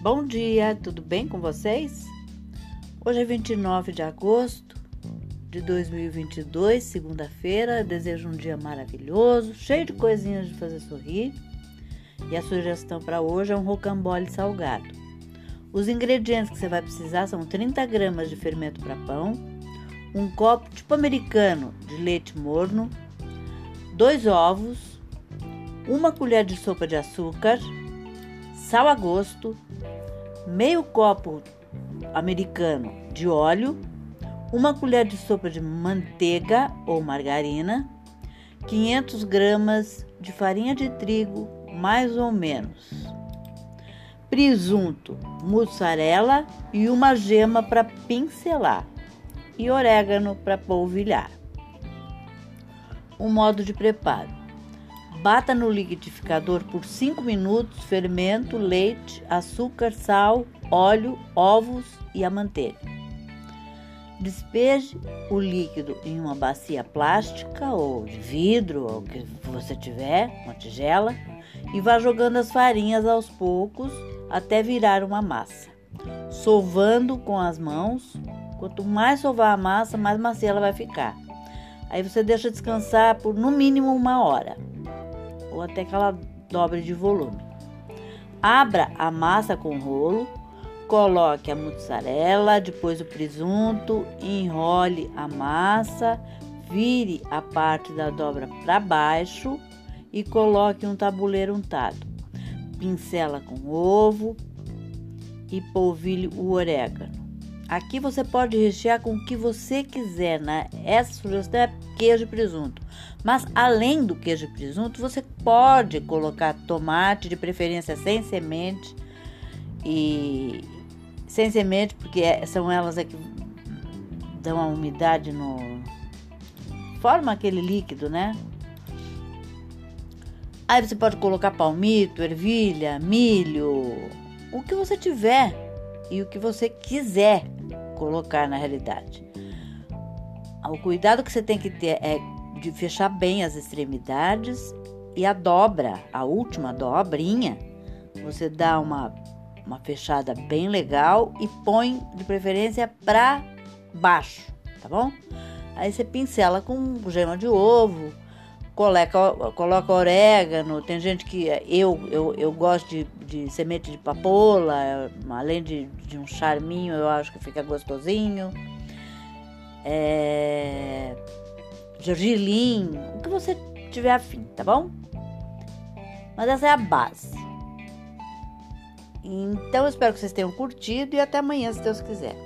Bom dia, tudo bem com vocês? Hoje é 29 de agosto de 2022, segunda-feira. Desejo um dia maravilhoso, cheio de coisinhas de fazer sorrir. E a sugestão para hoje é um rocambole salgado. Os ingredientes que você vai precisar são 30 gramas de fermento para pão, um copo tipo americano de leite morno, dois ovos, uma colher de sopa de açúcar, sal a gosto, meio copo americano de óleo, uma colher de sopa de manteiga ou margarina, 500 gramas de farinha de trigo, mais ou menos, presunto, mussarela e uma gema para pincelar e orégano para polvilhar. O modo de preparo: Bata no liquidificador por 5 minutos fermento, leite, açúcar, sal, óleo, ovos e a manteiga. Despeje o líquido em uma bacia plástica ou de vidro, ou que você tiver, uma tigela, e vá jogando as farinhas aos poucos até virar uma massa. Sovando com as mãos, quanto mais sovar a massa, mais macia ela vai ficar. Aí você deixa descansar por no mínimo uma hora ou até que ela dobre de volume. Abra a massa com rolo, coloque a mussarela, depois o presunto, enrole a massa, vire a parte da dobra para baixo e coloque um tabuleiro untado. Pincela com ovo e polvilhe o orégano. Aqui você pode rechear com o que você quiser, né? Essa sugestão é queijo e presunto. Mas além do queijo e presunto, você pode colocar tomate, de preferência sem semente. E sem semente, porque é, são elas é que dão a umidade no. forma aquele líquido, né? Aí você pode colocar palmito, ervilha, milho, o que você tiver e o que você quiser colocar na realidade. O cuidado que você tem que ter é de fechar bem as extremidades e a dobra, a última dobrinha, você dá uma, uma fechada bem legal e põe de preferência para baixo, tá bom? Aí você pincela com gema de ovo, coloca, coloca orégano. Tem gente que eu, eu, eu gosto de, de semente de papoula, além de, de um charminho, eu acho que fica gostosinho. É, gergelim, o que você tiver afim, tá bom? Mas essa é a base. Então eu espero que vocês tenham curtido e até amanhã, se Deus quiser.